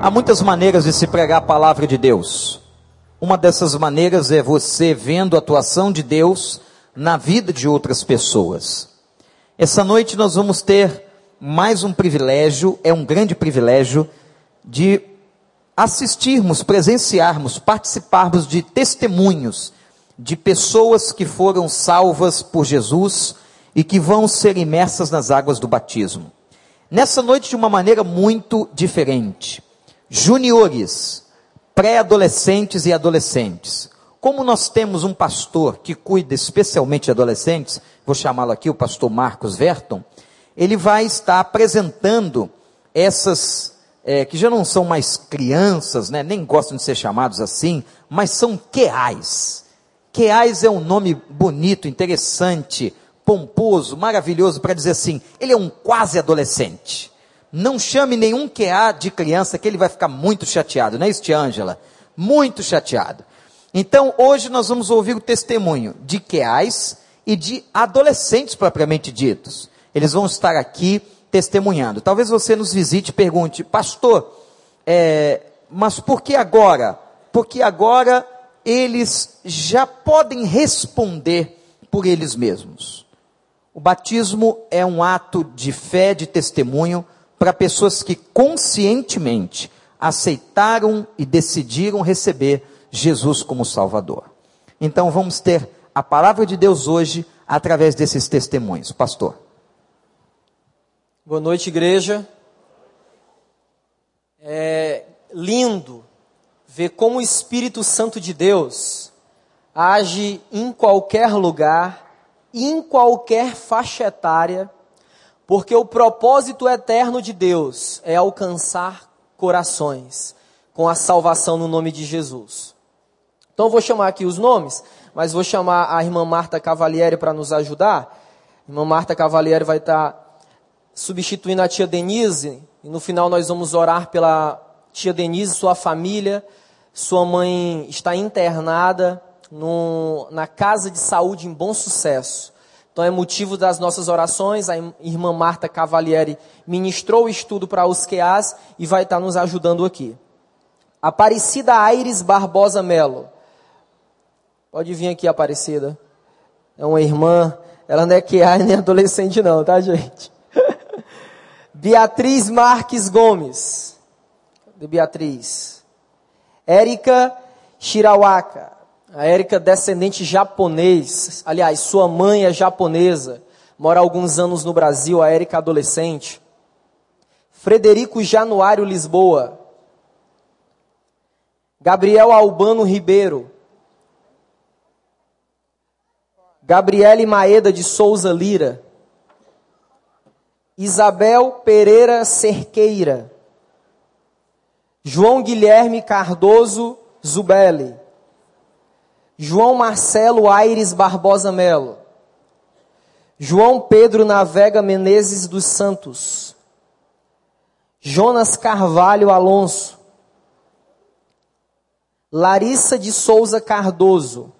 Há muitas maneiras de se pregar a palavra de Deus. Uma dessas maneiras é você vendo a atuação de Deus na vida de outras pessoas. Essa noite nós vamos ter mais um privilégio, é um grande privilégio, de assistirmos, presenciarmos, participarmos de testemunhos de pessoas que foram salvas por Jesus e que vão ser imersas nas águas do batismo. Nessa noite, de uma maneira muito diferente. Juniores, pré-adolescentes e adolescentes. Como nós temos um pastor que cuida especialmente de adolescentes, vou chamá-lo aqui, o pastor Marcos Verton, ele vai estar apresentando essas, é, que já não são mais crianças, né, nem gostam de ser chamados assim, mas são queais. Queais é um nome bonito, interessante, pomposo, maravilhoso para dizer assim, ele é um quase adolescente. Não chame nenhum QA de criança que ele vai ficar muito chateado, não é isso, Ângela? Muito chateado. Então, hoje nós vamos ouvir o testemunho de QAs e de adolescentes propriamente ditos. Eles vão estar aqui testemunhando. Talvez você nos visite e pergunte, pastor, é, mas por que agora? Porque agora eles já podem responder por eles mesmos. O batismo é um ato de fé, de testemunho, para pessoas que conscientemente aceitaram e decidiram receber Jesus como Salvador. Então vamos ter a palavra de Deus hoje através desses testemunhos. Pastor. Boa noite, igreja. É lindo ver como o Espírito Santo de Deus age em qualquer lugar em qualquer faixa etária, porque o propósito eterno de Deus é alcançar corações com a salvação no nome de Jesus. Então eu vou chamar aqui os nomes, mas vou chamar a irmã Marta Cavalieri para nos ajudar. A irmã Marta Cavalieri vai estar substituindo a tia Denise, e no final nós vamos orar pela tia Denise, sua família. Sua mãe está internada no, na casa de saúde em bom sucesso. Então é motivo das nossas orações. A irmã Marta Cavalieri ministrou o estudo para os QAs e vai estar nos ajudando aqui. Aparecida Aires Barbosa Melo. Pode vir aqui, Aparecida. É uma irmã, ela não é QA nem adolescente não, tá gente? Beatriz Marques Gomes. De Beatriz. Érica Shirawaka. A Érica, descendente japonês, aliás, sua mãe é japonesa, mora há alguns anos no Brasil, a Érica adolescente. Frederico Januário Lisboa. Gabriel Albano Ribeiro. Gabriele Maeda de Souza Lira. Isabel Pereira Cerqueira. João Guilherme Cardoso Zubelli. João Marcelo Aires Barbosa Melo. João Pedro Navega Menezes dos Santos. Jonas Carvalho Alonso. Larissa de Souza Cardoso.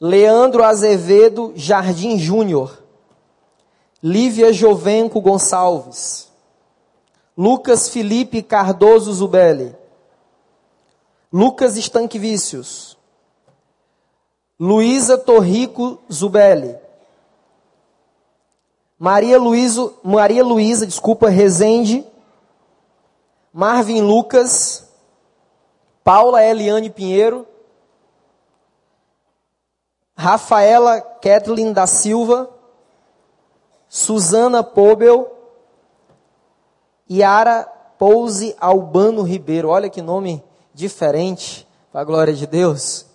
Leandro Azevedo Jardim Júnior. Lívia Jovenco Gonçalves. Lucas Felipe Cardoso Zubelli. Lucas Estanquivicius. Luísa Torrico Zubelli. Maria Luísa, Maria Luísa, desculpa, Rezende. Marvin Lucas. Paula Eliane Pinheiro. Rafaela Kathleen da Silva. Suzana Pobel. Yara Pouse Albano Ribeiro. Olha que nome diferente, para a glória de Deus.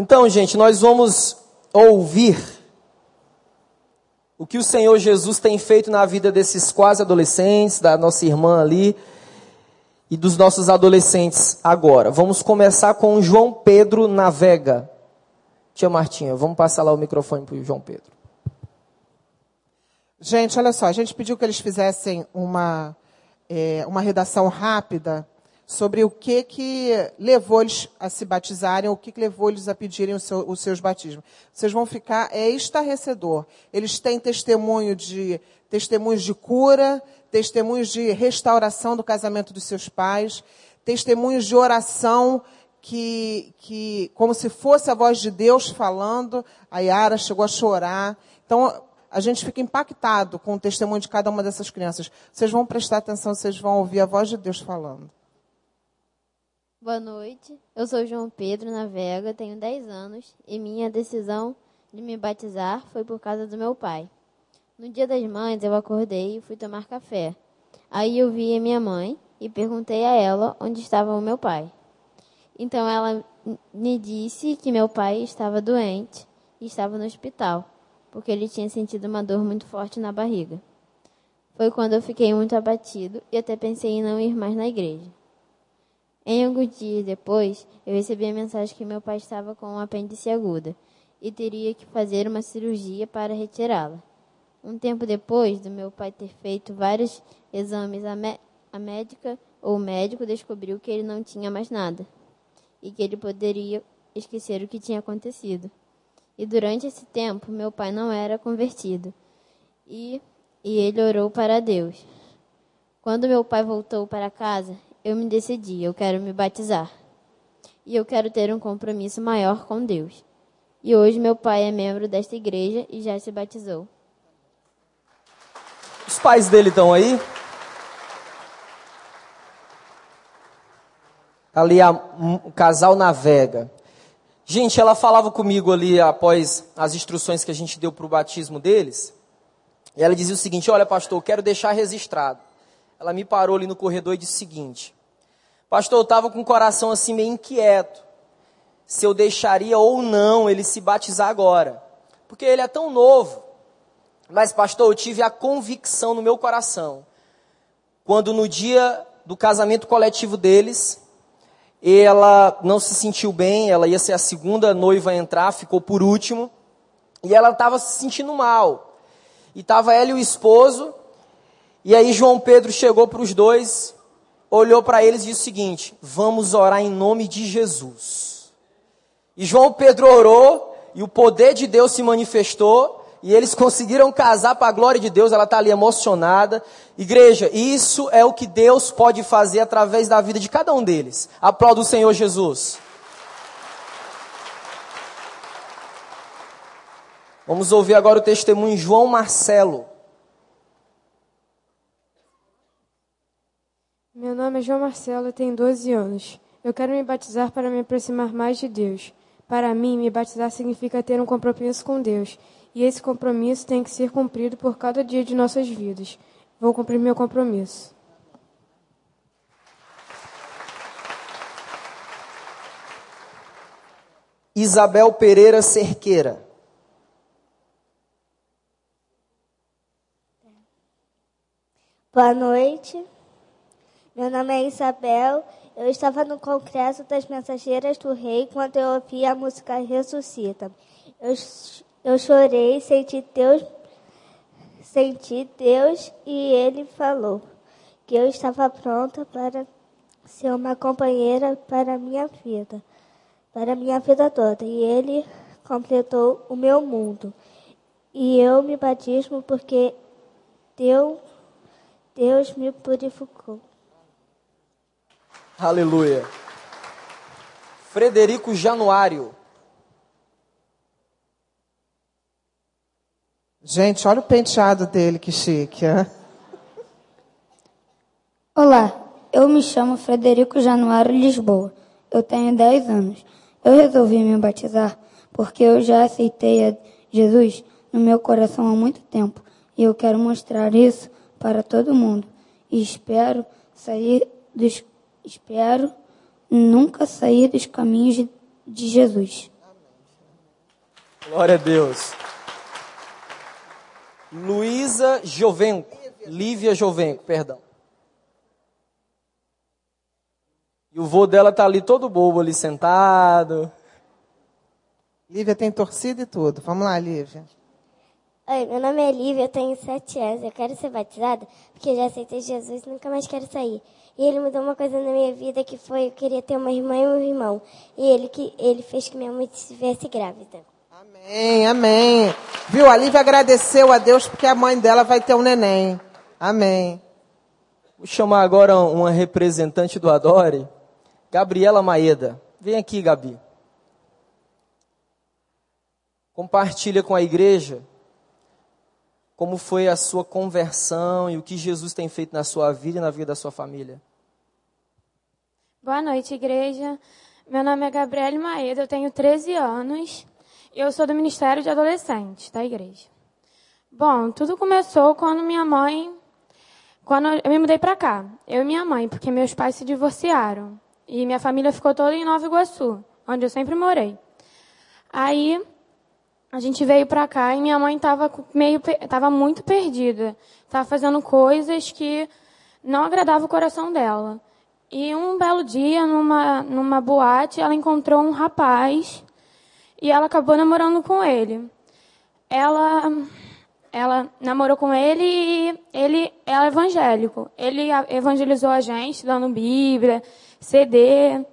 Então, gente, nós vamos ouvir o que o Senhor Jesus tem feito na vida desses quase adolescentes, da nossa irmã ali e dos nossos adolescentes agora. Vamos começar com João Pedro Navega. Tia Martinha, vamos passar lá o microfone para o João Pedro. Gente, olha só, a gente pediu que eles fizessem uma, é, uma redação rápida sobre o que que levou eles a se batizarem, o que, que levou eles a pedirem seu, os seus batismos. Vocês vão ficar, é estarrecedor. Eles têm testemunho de, testemunhos de cura, testemunhos de restauração do casamento dos seus pais, testemunhos de oração que, que como se fosse a voz de Deus falando, a Yara chegou a chorar. Então, a gente fica impactado com o testemunho de cada uma dessas crianças. Vocês vão prestar atenção, vocês vão ouvir a voz de Deus falando. Boa noite, eu sou João Pedro Navega, tenho 10 anos e minha decisão de me batizar foi por causa do meu pai. No dia das mães eu acordei e fui tomar café. Aí eu vi a minha mãe e perguntei a ela onde estava o meu pai. Então ela me disse que meu pai estava doente e estava no hospital porque ele tinha sentido uma dor muito forte na barriga. Foi quando eu fiquei muito abatido e até pensei em não ir mais na igreja. Em alguns dias depois, eu recebi a mensagem que meu pai estava com um apêndice aguda e teria que fazer uma cirurgia para retirá-la. Um tempo depois do meu pai ter feito vários exames, a, a médica ou o médico descobriu que ele não tinha mais nada e que ele poderia esquecer o que tinha acontecido. E durante esse tempo, meu pai não era convertido. E, e ele orou para Deus. Quando meu pai voltou para casa, eu me decidi, eu quero me batizar. E eu quero ter um compromisso maior com Deus. E hoje meu pai é membro desta igreja e já se batizou. Os pais dele estão aí? Ali a, um, casal navega. Gente, ela falava comigo ali após as instruções que a gente deu para o batismo deles. E ela dizia o seguinte: Olha, pastor, eu quero deixar registrado. Ela me parou ali no corredor e disse o seguinte: Pastor, eu estava com o coração assim meio inquieto. Se eu deixaria ou não ele se batizar agora. Porque ele é tão novo. Mas, pastor, eu tive a convicção no meu coração. Quando no dia do casamento coletivo deles, ela não se sentiu bem, ela ia ser a segunda noiva a entrar, ficou por último, e ela estava se sentindo mal. E estava ela e o esposo, e aí João Pedro chegou para os dois, olhou para eles e disse o seguinte: Vamos orar em nome de Jesus. E João Pedro orou, e o poder de Deus se manifestou, e eles conseguiram casar para a glória de Deus, ela está ali emocionada. Igreja, isso é o que Deus pode fazer através da vida de cada um deles. Aplauda o Senhor Jesus. Vamos ouvir agora o testemunho de João Marcelo. Meu nome é João Marcelo tenho 12 anos. Eu quero me batizar para me aproximar mais de Deus. Para mim, me batizar significa ter um compromisso com Deus e esse compromisso tem que ser cumprido por cada dia de nossas vidas. Vou cumprir meu compromisso. Isabel Pereira Cerqueira. Boa noite. Meu nome é Isabel. Eu estava no Congresso das Mensageiras do Rei quando eu ouvi a música Ressuscita. Eu eu chorei, senti Deus, senti Deus e ele falou que eu estava pronta para ser uma companheira para minha vida, para minha vida toda. E ele completou o meu mundo. E eu me batismo porque Deus, Deus me purificou. Aleluia. Frederico Januário. Gente, olha o penteado dele, que chique. Hein? Olá, eu me chamo Frederico Januário Lisboa. Eu tenho 10 anos. Eu resolvi me batizar porque eu já aceitei a Jesus no meu coração há muito tempo e eu quero mostrar isso para todo mundo. E espero sair dos espero nunca sair dos caminhos de, de Jesus. Glória a Deus. Luísa Jovenco. Lívia Jovenco, perdão. E o vô dela tá ali todo bobo ali sentado. Lívia tem torcida e tudo. Vamos lá, Lívia. Oi, meu nome é Lívia, eu tenho sete anos. Eu quero ser batizada porque eu já aceitei Jesus e nunca mais quero sair. E ele mudou uma coisa na minha vida que foi eu queria ter uma irmã e um irmão. E ele que ele fez que minha mãe estivesse grávida. Amém, amém. Viu? A Lívia agradeceu a Deus porque a mãe dela vai ter um neném. Amém. Vou chamar agora uma representante do Adore, Gabriela Maeda. Vem aqui, Gabi. Compartilha com a igreja como foi a sua conversão e o que Jesus tem feito na sua vida e na vida da sua família. Boa noite, igreja. Meu nome é Gabriele Maeda, eu tenho 13 anos e eu sou do Ministério de Adolescentes da igreja. Bom, tudo começou quando minha mãe quando eu me mudei para cá, eu e minha mãe, porque meus pais se divorciaram. E minha família ficou toda em Nova Iguaçu, onde eu sempre morei. Aí a gente veio para cá e minha mãe estava meio tava muito perdida. Estava fazendo coisas que não agradavam o coração dela. E um belo dia, numa, numa boate, ela encontrou um rapaz e ela acabou namorando com ele. Ela ela namorou com ele e ele é evangélico. Ele evangelizou a gente, dando Bíblia, CD,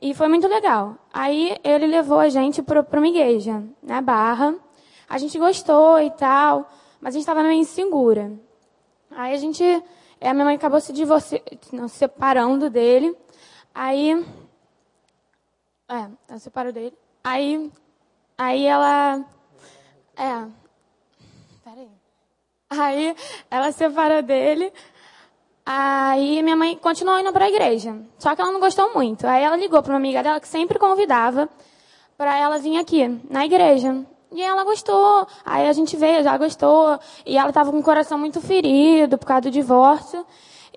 e foi muito legal. Aí ele levou a gente para uma igreja, na Barra. A gente gostou e tal, mas a gente estava meio insegura. Aí a gente, a minha mãe acabou se divorciando, não, se separando dele. Aí, é, ela separou dele. Aí, aí ela, é, Aí ela separou dele. Aí minha mãe continuou indo para a igreja. Só que ela não gostou muito. Aí ela ligou para uma amiga dela que sempre convidava para ela vir aqui na igreja. E ela gostou. Aí a gente veio, já gostou. E ela estava com o coração muito ferido por causa do divórcio.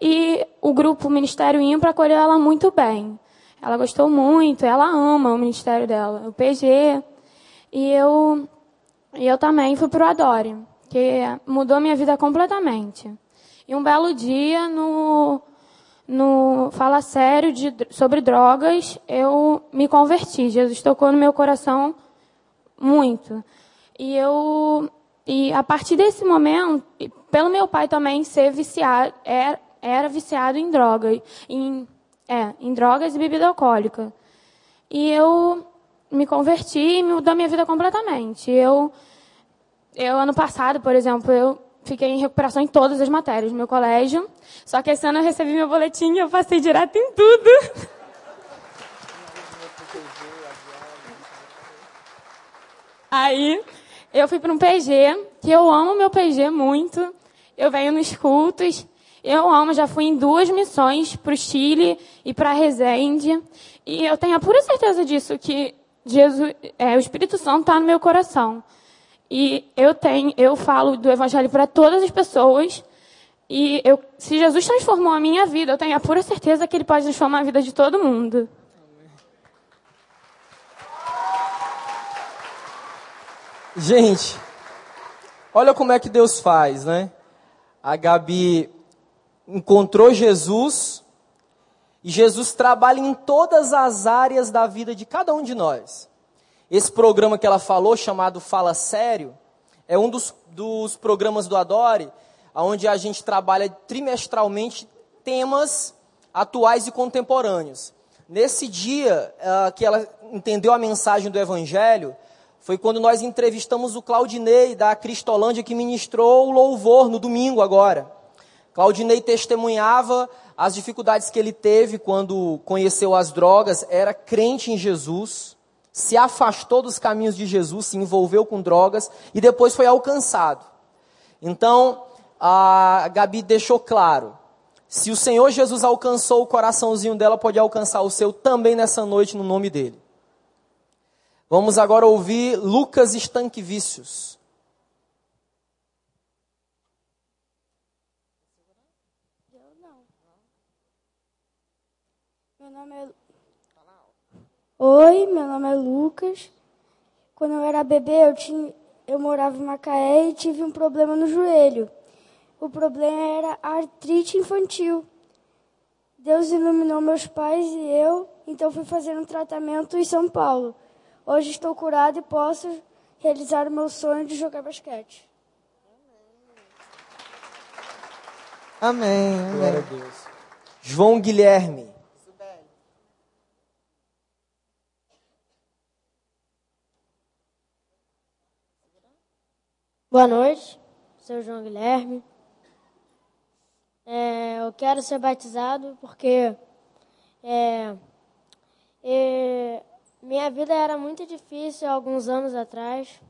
E o grupo o Ministério Impro acolheu ela muito bem. Ela gostou muito, ela ama o ministério dela, o PG. E eu, e eu também fui pro Adore que mudou minha vida completamente. E um belo dia, no, no Fala Sério de, sobre drogas, eu me converti. Jesus tocou no meu coração muito. E eu, e a partir desse momento, pelo meu pai também ser viciado, era, era viciado em drogas, em, é, em drogas e bebida alcoólica. E eu me converti e mudou minha vida completamente. Eu eu, ano passado, por exemplo, eu fiquei em recuperação em todas as matérias do meu colégio. Só que esse ano eu recebi meu boletim e eu passei direto em tudo. Aí, eu fui para um PG, que eu amo meu PG muito. Eu venho nos cultos. Eu amo, já fui em duas missões para o Chile e para Resende. E eu tenho a pura certeza disso, que Jesus, é, o Espírito Santo está no meu coração. E eu tenho, eu falo do evangelho para todas as pessoas. E eu, se Jesus transformou a minha vida, eu tenho a pura certeza que ele pode transformar a vida de todo mundo. Gente, olha como é que Deus faz, né? A Gabi encontrou Jesus e Jesus trabalha em todas as áreas da vida de cada um de nós. Esse programa que ela falou, chamado Fala Sério, é um dos, dos programas do Adore, onde a gente trabalha trimestralmente temas atuais e contemporâneos. Nesse dia uh, que ela entendeu a mensagem do Evangelho, foi quando nós entrevistamos o Claudinei da Cristolândia, que ministrou o louvor no domingo agora. Claudinei testemunhava as dificuldades que ele teve quando conheceu as drogas, era crente em Jesus se afastou dos caminhos de Jesus, se envolveu com drogas e depois foi alcançado. Então, a Gabi deixou claro: se o Senhor Jesus alcançou o coraçãozinho dela, pode alcançar o seu também nessa noite, no nome dele. Vamos agora ouvir Lucas Estanquivicius. Meu nome é Oi, meu nome é Lucas. Quando eu era bebê, eu, tinha, eu morava em Macaé e tive um problema no joelho. O problema era artrite infantil. Deus iluminou meus pais e eu, então fui fazer um tratamento em São Paulo. Hoje estou curado e posso realizar o meu sonho de jogar basquete. Amém. amém. Glória a Deus. João Guilherme. Boa noite, sou João Guilherme. É, eu quero ser batizado porque é, é, minha vida era muito difícil alguns anos atrás.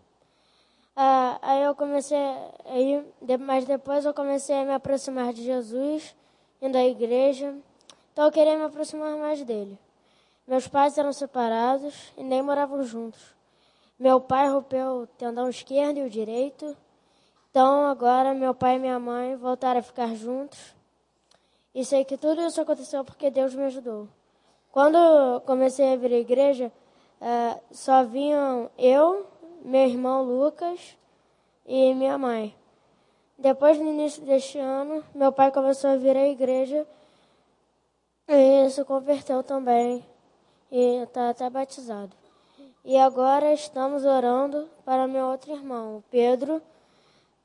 Ah, aí eu comecei, aí, mas depois eu comecei a me aproximar de Jesus, indo à igreja. Então eu queria me aproximar mais dele. Meus pais eram separados e nem moravam juntos. Meu pai rompeu o tendão esquerdo e o direito. Então agora meu pai e minha mãe voltaram a ficar juntos. E sei que tudo isso aconteceu porque Deus me ajudou. Quando comecei a vir à igreja, uh, só vinham eu, meu irmão Lucas e minha mãe. Depois, no início deste ano, meu pai começou a vir à igreja e se converteu também e está até batizado. E agora estamos orando para meu outro irmão, Pedro,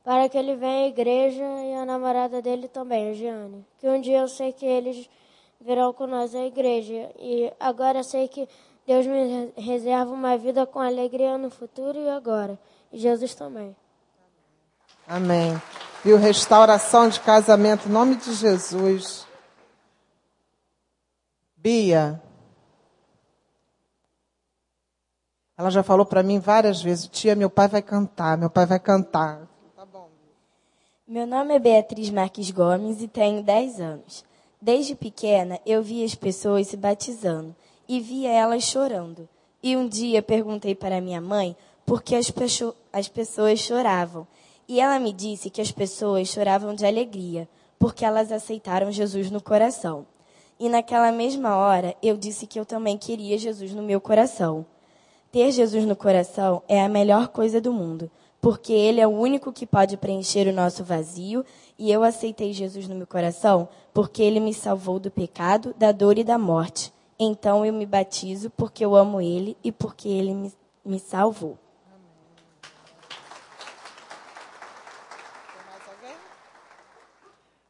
para que ele venha à igreja e a namorada dele também, a Giane. Que um dia eu sei que eles virão com nós à igreja. E agora eu sei que Deus me reserva uma vida com alegria no futuro e agora. E Jesus também. Amém. Viu? Restauração de casamento, em nome de Jesus. Bia. Ela já falou para mim várias vezes, tia, meu pai vai cantar, meu pai vai cantar. Tá bom. Meu nome é Beatriz Marques Gomes e tenho 10 anos. Desde pequena, eu via as pessoas se batizando e via elas chorando. E um dia perguntei para minha mãe por que as, as pessoas choravam. E ela me disse que as pessoas choravam de alegria, porque elas aceitaram Jesus no coração. E naquela mesma hora, eu disse que eu também queria Jesus no meu coração. Ter Jesus no coração é a melhor coisa do mundo, porque Ele é o único que pode preencher o nosso vazio, e eu aceitei Jesus no meu coração porque Ele me salvou do pecado, da dor e da morte. Então eu me batizo porque eu amo Ele e porque Ele me, me salvou.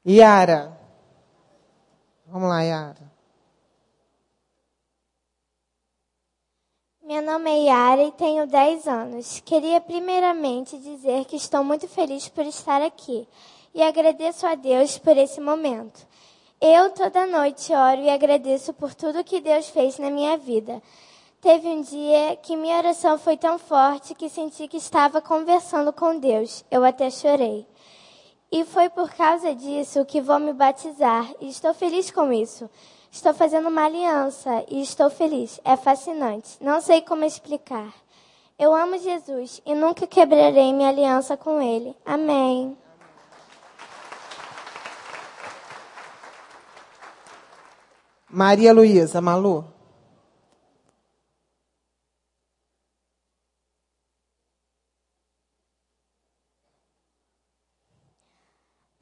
Yara. Vamos lá, Yara. Meu nome é Yara e tenho 10 anos. Queria primeiramente dizer que estou muito feliz por estar aqui e agradeço a Deus por esse momento. Eu toda noite oro e agradeço por tudo que Deus fez na minha vida. Teve um dia que minha oração foi tão forte que senti que estava conversando com Deus. Eu até chorei. E foi por causa disso que vou me batizar e estou feliz com isso. Estou fazendo uma aliança e estou feliz. É fascinante. Não sei como explicar. Eu amo Jesus e nunca quebrarei minha aliança com Ele. Amém. Maria Luísa, Malu.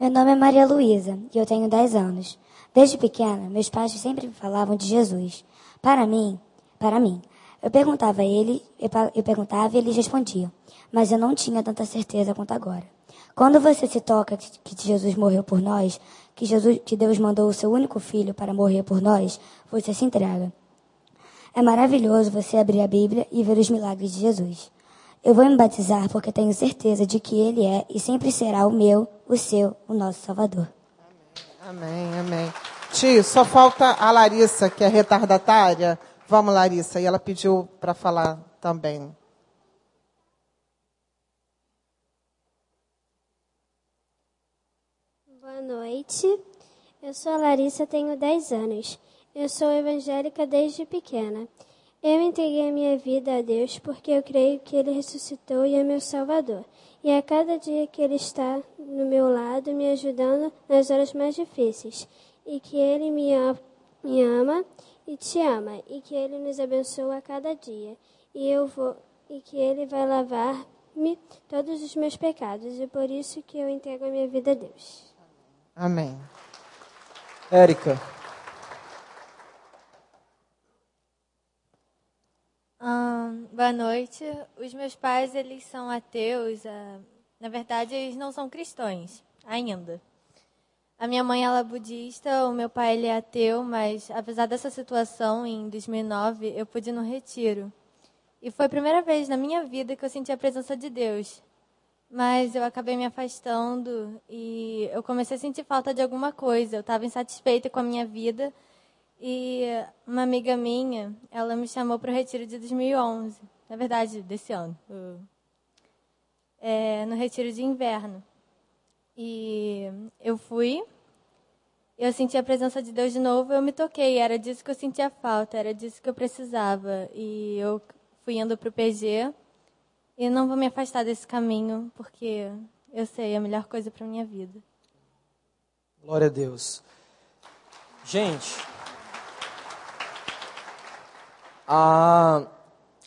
Meu nome é Maria Luísa e eu tenho 10 anos. Desde pequena, meus pais sempre me falavam de Jesus. Para mim, para mim. Eu perguntava a ele, eu perguntava e eles respondiam. Mas eu não tinha tanta certeza quanto agora. Quando você se toca que Jesus morreu por nós, que Jesus, que Deus mandou o seu único filho para morrer por nós, você se entrega. É maravilhoso você abrir a Bíblia e ver os milagres de Jesus. Eu vou me batizar porque tenho certeza de que Ele é e sempre será o meu, o seu, o nosso Salvador. Amém, amém. Tio, só falta a Larissa, que é retardatária. Vamos, Larissa. E ela pediu para falar também. Boa noite. Eu sou a Larissa, tenho 10 anos. Eu sou evangélica desde pequena. Eu entreguei a minha vida a Deus porque eu creio que Ele ressuscitou e é meu Salvador. E a cada dia que Ele está no meu lado, me ajudando nas horas mais difíceis. E que Ele me, me ama e te ama. E que Ele nos abençoa a cada dia. E, eu vou, e que Ele vai lavar-me todos os meus pecados. E por isso que eu entrego a minha vida a Deus. Amém. Érica. boa noite. Os meus pais, eles são ateus. Uh, na verdade, eles não são cristãos ainda. A minha mãe, ela é budista, o meu pai, ele é ateu, mas apesar dessa situação, em 2009, eu pude ir no retiro. E foi a primeira vez na minha vida que eu senti a presença de Deus. Mas eu acabei me afastando e eu comecei a sentir falta de alguma coisa. Eu estava insatisfeita com a minha vida e uma amiga minha, ela me chamou para o retiro de 2011, na verdade, desse ano, é, no retiro de inverno. E eu fui, eu senti a presença de Deus de novo, eu me toquei, era disso que eu sentia falta, era disso que eu precisava. E eu fui indo para o PG e não vou me afastar desse caminho, porque eu sei, é a melhor coisa para minha vida. Glória a Deus. Gente, a,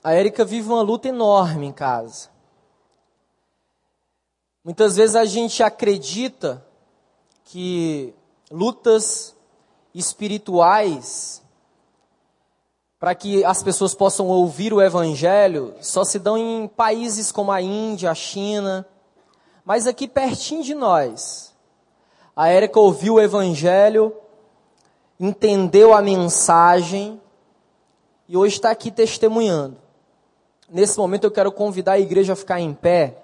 a Érica vive uma luta enorme em casa. Muitas vezes a gente acredita que lutas espirituais para que as pessoas possam ouvir o evangelho só se dão em países como a Índia, a China, mas aqui pertinho de nós. A Érica ouviu o evangelho, entendeu a mensagem e hoje está aqui testemunhando. Nesse momento eu quero convidar a igreja a ficar em pé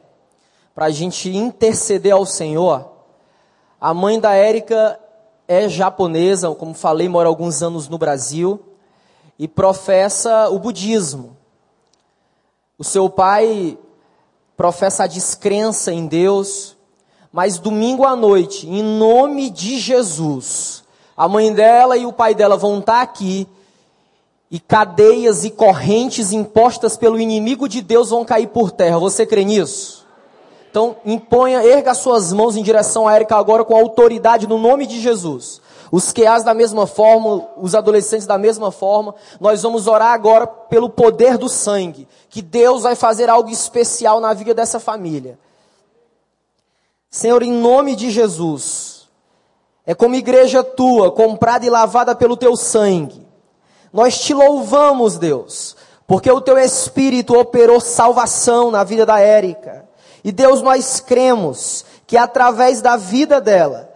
para a gente interceder ao Senhor. A mãe da Érica é japonesa, como falei, mora alguns anos no Brasil e professa o budismo. O seu pai professa a descrença em Deus, mas domingo à noite, em nome de Jesus, a mãe dela e o pai dela vão estar aqui e cadeias e correntes impostas pelo inimigo de Deus vão cair por terra. Você crê nisso? Então, imponha, erga suas mãos em direção a Érica agora com autoridade no nome de Jesus. Os QAs da mesma forma, os adolescentes da mesma forma. Nós vamos orar agora pelo poder do sangue, que Deus vai fazer algo especial na vida dessa família. Senhor, em nome de Jesus, é como igreja tua, comprada e lavada pelo teu sangue nós te louvamos, Deus, porque o teu Espírito operou salvação na vida da Érica. E Deus, nós cremos que através da vida dela,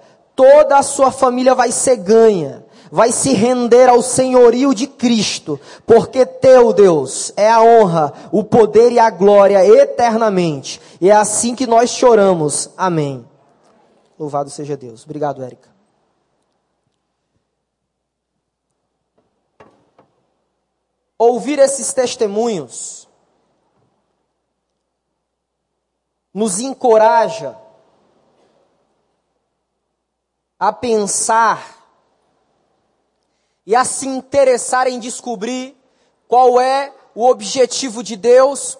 toda a sua família vai ser ganha, vai se render ao senhorio de Cristo, porque teu Deus é a honra, o poder e a glória eternamente. E é assim que nós choramos. Amém. Louvado seja Deus. Obrigado, Érica. ouvir esses testemunhos nos encoraja a pensar e a se interessar em descobrir qual é o objetivo de Deus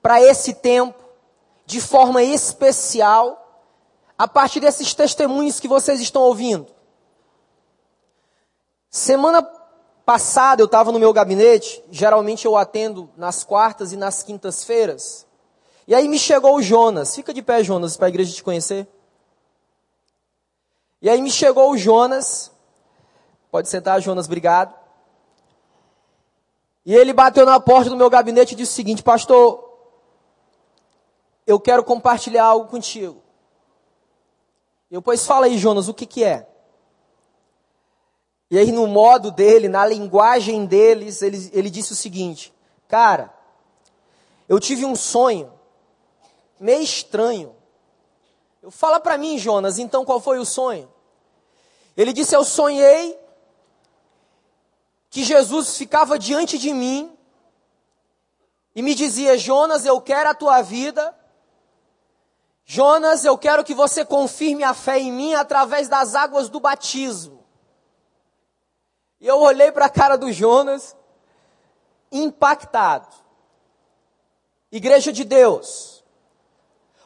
para esse tempo, de forma especial, a partir desses testemunhos que vocês estão ouvindo. Semana passada eu estava no meu gabinete, geralmente eu atendo nas quartas e nas quintas-feiras. E aí me chegou o Jonas. Fica de pé, Jonas, para a igreja te conhecer. E aí me chegou o Jonas. Pode sentar, Jonas, obrigado. E ele bateu na porta do meu gabinete e disse o seguinte: Pastor, eu quero compartilhar algo contigo. Eu, pois fala aí, Jonas, o que, que é? E aí, no modo dele, na linguagem deles, ele, ele disse o seguinte: Cara, eu tive um sonho meio estranho. Eu fala para mim, Jonas, então qual foi o sonho? Ele disse: Eu sonhei que Jesus ficava diante de mim e me dizia: Jonas, eu quero a tua vida. Jonas, eu quero que você confirme a fé em mim através das águas do batismo. E eu olhei para a cara do Jonas, impactado. Igreja de Deus,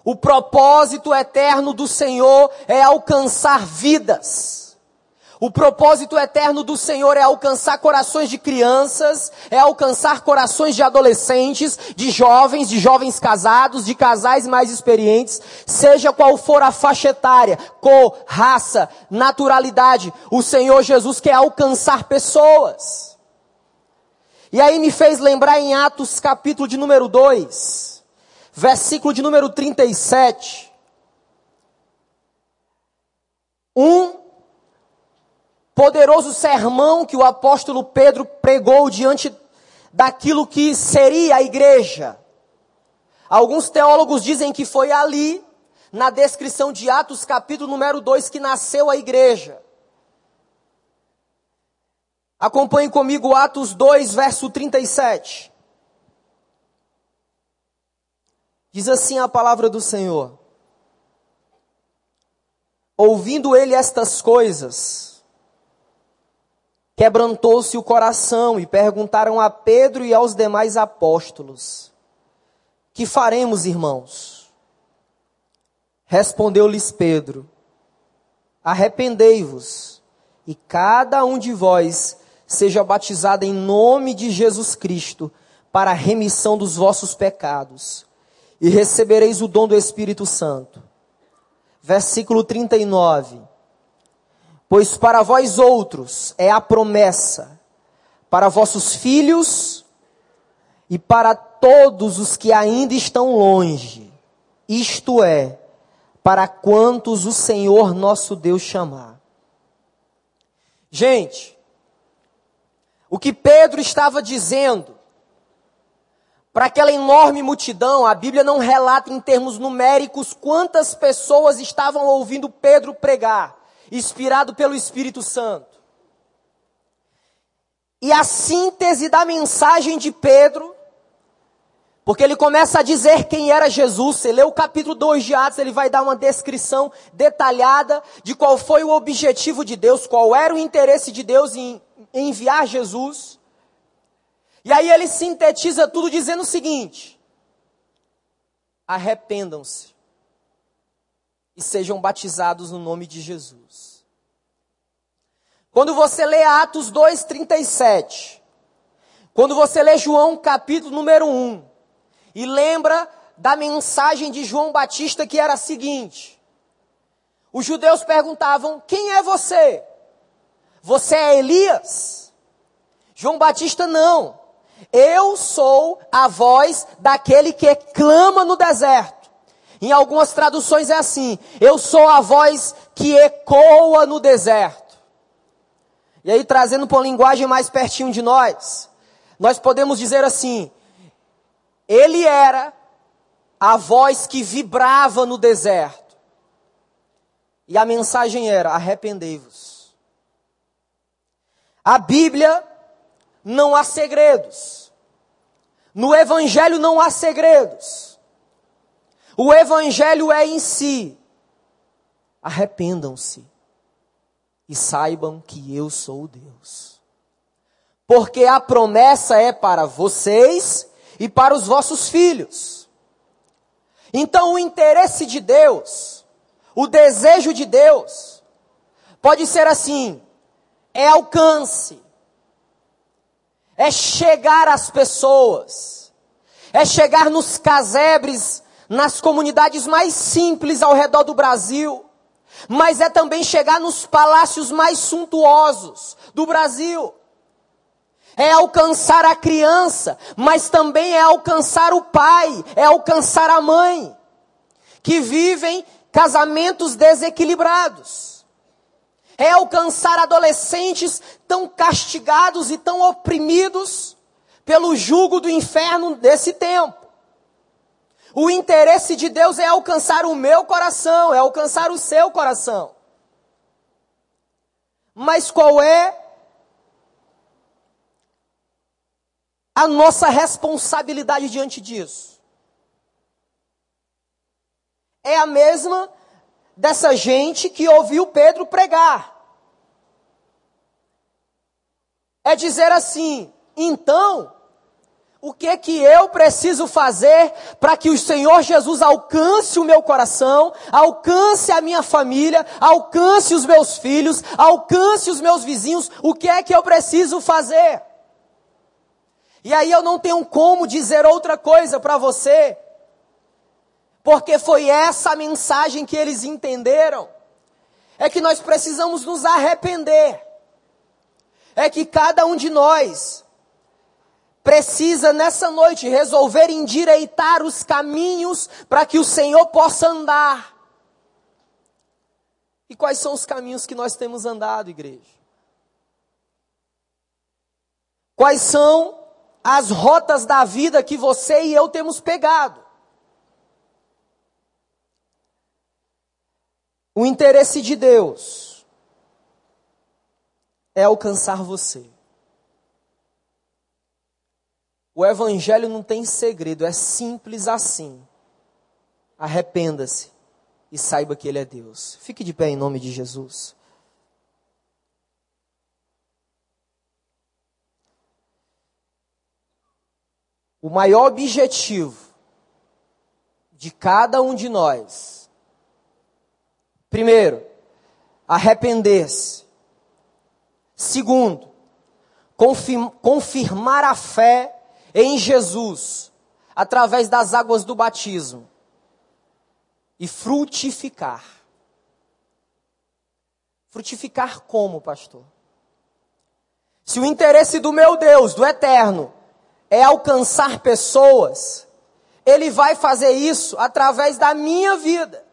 o propósito eterno do Senhor é alcançar vidas. O propósito eterno do Senhor é alcançar corações de crianças, é alcançar corações de adolescentes, de jovens, de jovens casados, de casais mais experientes, seja qual for a faixa etária, cor, raça, naturalidade, o Senhor Jesus quer alcançar pessoas. E aí me fez lembrar em Atos capítulo de número 2, versículo de número 37. Um poderoso sermão que o apóstolo Pedro pregou diante daquilo que seria a igreja. Alguns teólogos dizem que foi ali, na descrição de Atos, capítulo número 2, que nasceu a igreja. Acompanhe comigo Atos 2, verso 37. Diz assim a palavra do Senhor. Ouvindo ele estas coisas, quebrantou-se o coração e perguntaram a Pedro e aos demais apóstolos: Que faremos, irmãos? Respondeu-lhes Pedro: Arrependei-vos e cada um de vós seja batizado em nome de Jesus Cristo para a remissão dos vossos pecados e recebereis o dom do Espírito Santo versículo 39. Pois para vós outros é a promessa, para vossos filhos e para todos os que ainda estão longe, isto é, para quantos o Senhor nosso Deus chamar. Gente, o que Pedro estava dizendo para aquela enorme multidão, a Bíblia não relata em termos numéricos quantas pessoas estavam ouvindo Pedro pregar, inspirado pelo Espírito Santo. E a síntese da mensagem de Pedro, porque ele começa a dizer quem era Jesus, você lê o capítulo 2 de Atos, ele vai dar uma descrição detalhada de qual foi o objetivo de Deus, qual era o interesse de Deus em enviar Jesus. E aí ele sintetiza tudo dizendo o seguinte: arrependam-se e sejam batizados no nome de Jesus. Quando você lê Atos 2:37, quando você lê João capítulo número 1 e lembra da mensagem de João Batista que era a seguinte: os judeus perguntavam: "Quem é você? Você é Elias?" João Batista não. Eu sou a voz daquele que clama no deserto. Em algumas traduções é assim: Eu sou a voz que ecoa no deserto. E aí, trazendo para uma linguagem mais pertinho de nós, nós podemos dizer assim: Ele era a voz que vibrava no deserto. E a mensagem era: arrependei-vos. A Bíblia não há segredos. No Evangelho não há segredos. O Evangelho é em si. Arrependam-se e saibam que eu sou Deus. Porque a promessa é para vocês e para os vossos filhos. Então o interesse de Deus, o desejo de Deus, pode ser assim: é alcance, é chegar às pessoas, é chegar nos casebres, nas comunidades mais simples ao redor do Brasil, mas é também chegar nos palácios mais suntuosos do Brasil. É alcançar a criança, mas também é alcançar o pai, é alcançar a mãe, que vivem casamentos desequilibrados é alcançar adolescentes tão castigados e tão oprimidos pelo jugo do inferno desse tempo. O interesse de Deus é alcançar o meu coração, é alcançar o seu coração. Mas qual é a nossa responsabilidade diante disso? É a mesma dessa gente que ouviu Pedro pregar. É dizer assim: então, o que que eu preciso fazer para que o Senhor Jesus alcance o meu coração, alcance a minha família, alcance os meus filhos, alcance os meus vizinhos? O que é que eu preciso fazer? E aí eu não tenho como dizer outra coisa para você, porque foi essa a mensagem que eles entenderam. É que nós precisamos nos arrepender. É que cada um de nós precisa nessa noite resolver endireitar os caminhos para que o Senhor possa andar. E quais são os caminhos que nós temos andado, igreja? Quais são as rotas da vida que você e eu temos pegado? O interesse de Deus é alcançar você. O Evangelho não tem segredo, é simples assim. Arrependa-se e saiba que Ele é Deus. Fique de pé em nome de Jesus. O maior objetivo de cada um de nós, primeiro, arrepender-se. Segundo, confirmar a fé em Jesus através das águas do batismo e frutificar. Frutificar como, pastor? Se o interesse do meu Deus, do eterno, é alcançar pessoas, ele vai fazer isso através da minha vida.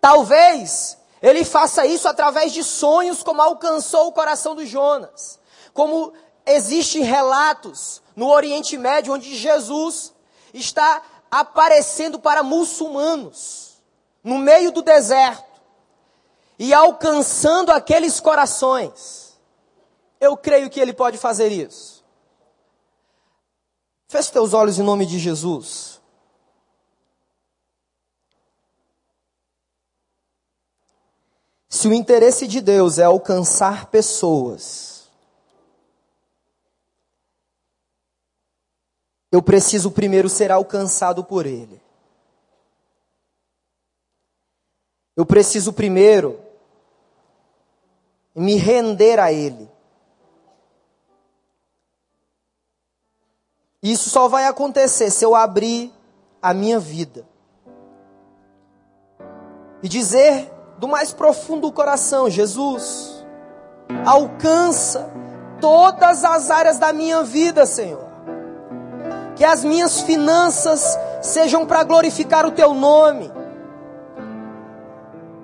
Talvez ele faça isso através de sonhos, como alcançou o coração do Jonas. Como existem relatos no Oriente Médio onde Jesus está aparecendo para muçulmanos no meio do deserto e alcançando aqueles corações. Eu creio que ele pode fazer isso. Feche teus olhos em nome de Jesus. Se o interesse de Deus é alcançar pessoas, eu preciso primeiro ser alcançado por Ele. Eu preciso primeiro me render a Ele. Isso só vai acontecer se eu abrir a minha vida e dizer do mais profundo do coração: Jesus, alcança todas as áreas da minha vida, Senhor. Que as minhas finanças sejam para glorificar o Teu nome.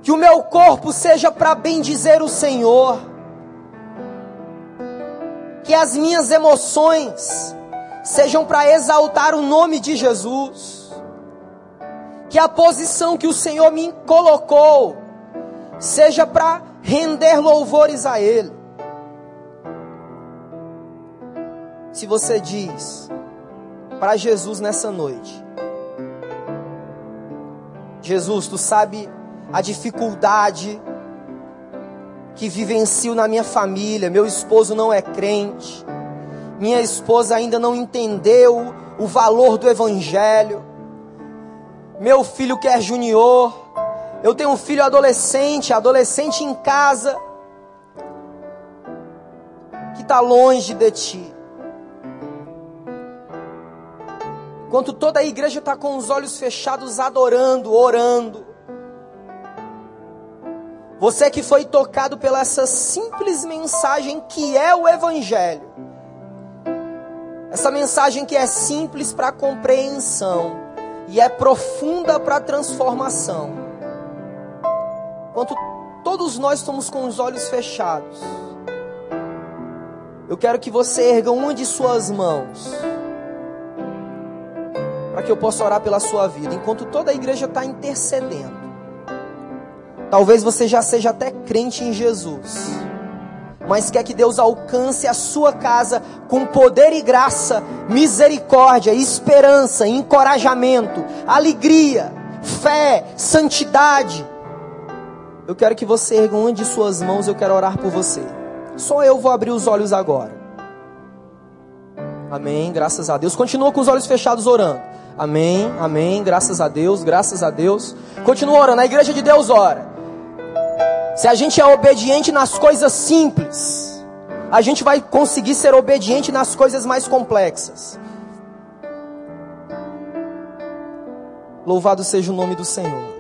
Que o meu corpo seja para bendizer o Senhor. Que as minhas emoções sejam para exaltar o nome de Jesus. Que a posição que o Senhor me colocou seja para render louvores a Ele. Se você diz para Jesus nessa noite, Jesus, tu sabe a dificuldade que vivencio na minha família, meu esposo não é crente minha esposa ainda não entendeu o valor do Evangelho. Meu filho quer junior. Eu tenho um filho adolescente, adolescente em casa, que está longe de ti. Enquanto toda a igreja está com os olhos fechados, adorando, orando. Você que foi tocado pela essa simples mensagem que é o Evangelho essa mensagem que é simples para compreensão e é profunda para transformação. Enquanto todos nós estamos com os olhos fechados, eu quero que você erga uma de suas mãos, para que eu possa orar pela sua vida, enquanto toda a igreja está intercedendo. Talvez você já seja até crente em Jesus mas quer que Deus alcance a sua casa com poder e graça, misericórdia, esperança, encorajamento, alegria, fé, santidade. Eu quero que você erga uma de suas mãos, eu quero orar por você. Só eu vou abrir os olhos agora. Amém, graças a Deus. Continua com os olhos fechados orando. Amém, amém, graças a Deus, graças a Deus. Continua orando, a igreja de Deus ora. Se a gente é obediente nas coisas simples, a gente vai conseguir ser obediente nas coisas mais complexas. Louvado seja o nome do Senhor.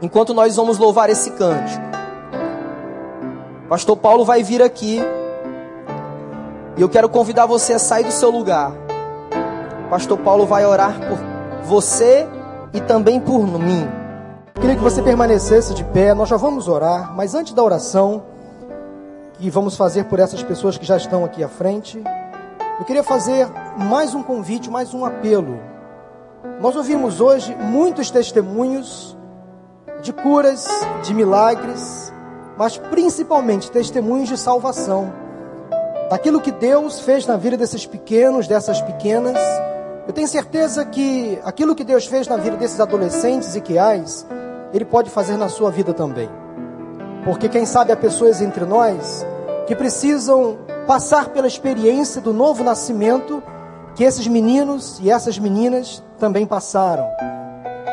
Enquanto nós vamos louvar esse cântico, Pastor Paulo vai vir aqui. E eu quero convidar você a sair do seu lugar. Pastor Paulo vai orar por você e também por mim. Queria que você permanecesse de pé, nós já vamos orar, mas antes da oração, que vamos fazer por essas pessoas que já estão aqui à frente, eu queria fazer mais um convite, mais um apelo. Nós ouvimos hoje muitos testemunhos de curas, de milagres, mas principalmente testemunhos de salvação. Daquilo que Deus fez na vida desses pequenos, dessas pequenas. Eu tenho certeza que aquilo que Deus fez na vida desses adolescentes e quiais, Ele pode fazer na sua vida também. Porque quem sabe há pessoas entre nós que precisam passar pela experiência do novo nascimento que esses meninos e essas meninas também passaram.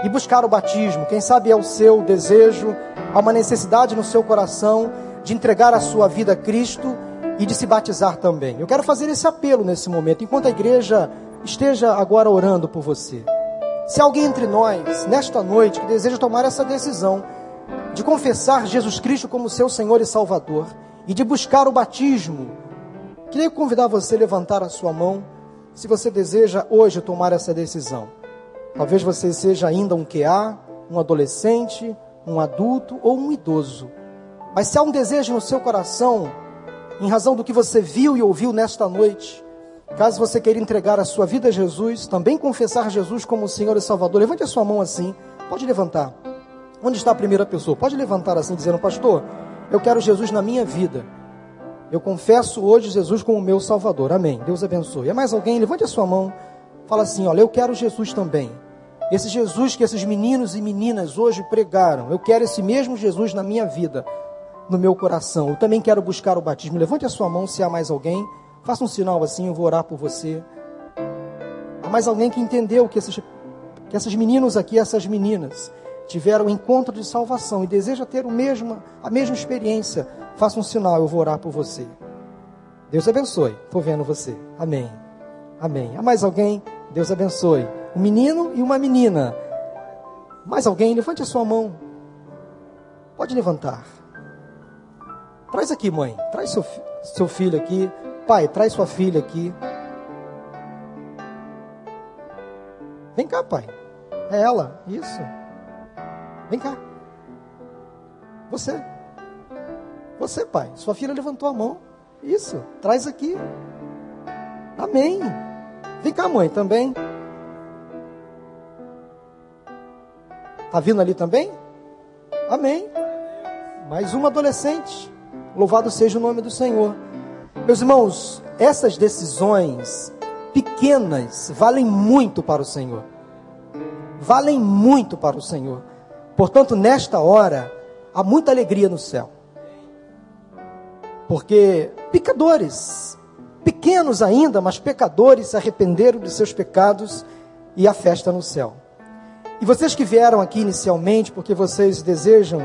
E buscar o batismo, quem sabe é o seu desejo, há uma necessidade no seu coração de entregar a sua vida a Cristo e de se batizar também. Eu quero fazer esse apelo nesse momento, enquanto a igreja esteja agora orando por você. Se alguém entre nós, nesta noite, que deseja tomar essa decisão de confessar Jesus Cristo como seu Senhor e Salvador e de buscar o batismo, queria convidar você a levantar a sua mão se você deseja hoje tomar essa decisão. Talvez você seja ainda um QA, um adolescente, um adulto ou um idoso. Mas se há um desejo no seu coração, em razão do que você viu e ouviu nesta noite, caso você queira entregar a sua vida a Jesus, também confessar Jesus como Senhor e Salvador, levante a sua mão assim, pode levantar. Onde está a primeira pessoa? Pode levantar assim, dizendo, pastor, eu quero Jesus na minha vida. Eu confesso hoje Jesus como meu Salvador. Amém. Deus abençoe. É mais alguém? Levante a sua mão. Fala assim: Olha, eu quero Jesus também. Esse Jesus que esses meninos e meninas hoje pregaram. Eu quero esse mesmo Jesus na minha vida, no meu coração. Eu também quero buscar o batismo. Levante a sua mão se há mais alguém. Faça um sinal assim, eu vou orar por você. Há mais alguém que entendeu que esses, que esses meninos aqui, essas meninas, tiveram um encontro de salvação e deseja ter o mesmo, a mesma experiência faça um sinal, eu vou orar por você. Deus abençoe. Estou vendo você. Amém. Amém. Há mais alguém? Deus abençoe. Um menino e uma menina. Mais alguém? Levante a sua mão. Pode levantar. Traz aqui, mãe. Traz seu, seu filho aqui. Pai, traz sua filha aqui. Vem cá, pai. É ela. Isso. Vem cá. Você. Você, pai, sua filha levantou a mão. Isso, traz aqui. Amém. Vem cá, mãe, também. Tá vindo ali também? Amém. Mais uma adolescente. Louvado seja o nome do Senhor. Meus irmãos, essas decisões pequenas valem muito para o Senhor. Valem muito para o Senhor. Portanto, nesta hora, há muita alegria no céu. Porque pecadores, pequenos ainda, mas pecadores, se arrependeram de seus pecados e a festa no céu. E vocês que vieram aqui inicialmente porque vocês desejam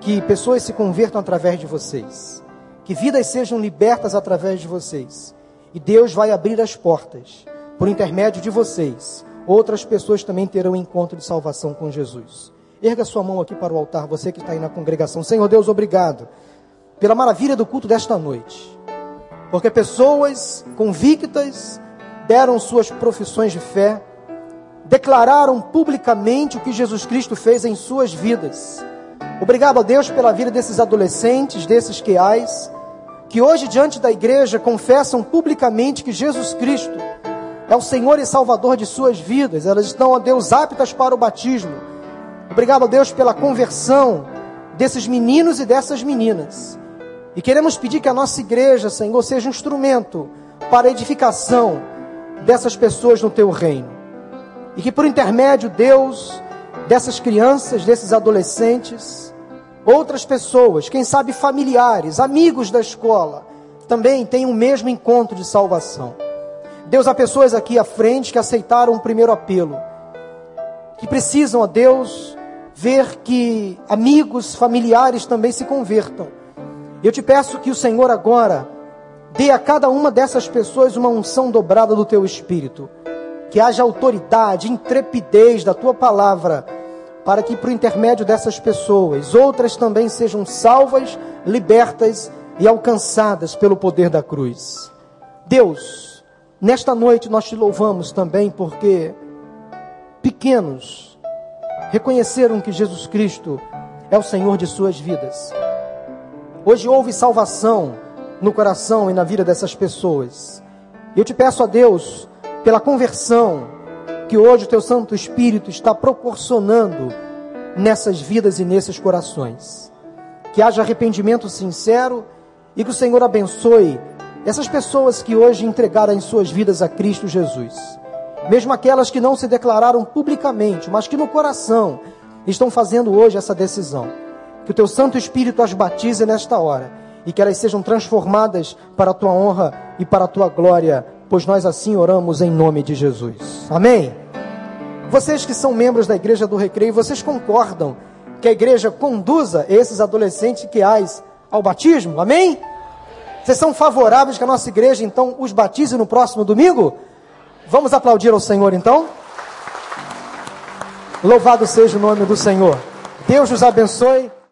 que pessoas se convertam através de vocês, que vidas sejam libertas através de vocês, e Deus vai abrir as portas por intermédio de vocês. Outras pessoas também terão encontro de salvação com Jesus. Erga sua mão aqui para o altar, você que está aí na congregação. Senhor Deus, obrigado pela maravilha do culto desta noite. Porque pessoas convictas deram suas profissões de fé, declararam publicamente o que Jesus Cristo fez em suas vidas. Obrigado a Deus pela vida desses adolescentes, desses queais, que hoje diante da igreja confessam publicamente que Jesus Cristo é o Senhor e Salvador de suas vidas. Elas estão, a Deus, aptas para o batismo. Obrigado a Deus pela conversão desses meninos e dessas meninas. E queremos pedir que a nossa igreja, Senhor, seja um instrumento para a edificação dessas pessoas no teu reino. E que por intermédio, Deus, dessas crianças, desses adolescentes, outras pessoas, quem sabe familiares, amigos da escola, também tenham o mesmo encontro de salvação. Deus, há pessoas aqui à frente que aceitaram o primeiro apelo, que precisam, a Deus, ver que amigos, familiares também se convertam eu te peço que o Senhor agora dê a cada uma dessas pessoas uma unção dobrada do teu espírito. Que haja autoridade, intrepidez da tua palavra, para que por intermédio dessas pessoas, outras também sejam salvas, libertas e alcançadas pelo poder da cruz. Deus, nesta noite nós te louvamos também porque pequenos reconheceram que Jesus Cristo é o Senhor de suas vidas. Hoje houve salvação no coração e na vida dessas pessoas. Eu te peço a Deus, pela conversão que hoje o teu Santo Espírito está proporcionando nessas vidas e nesses corações. Que haja arrependimento sincero e que o Senhor abençoe essas pessoas que hoje entregaram as suas vidas a Cristo Jesus. Mesmo aquelas que não se declararam publicamente, mas que no coração estão fazendo hoje essa decisão. Que o teu Santo Espírito as batize nesta hora e que elas sejam transformadas para a tua honra e para a tua glória, pois nós assim oramos em nome de Jesus. Amém. Vocês que são membros da Igreja do Recreio, vocês concordam que a igreja conduza esses adolescentes que ais ao batismo? Amém? Vocês são favoráveis que a nossa igreja então os batize no próximo domingo? Vamos aplaudir ao Senhor então? Louvado seja o nome do Senhor. Deus os abençoe.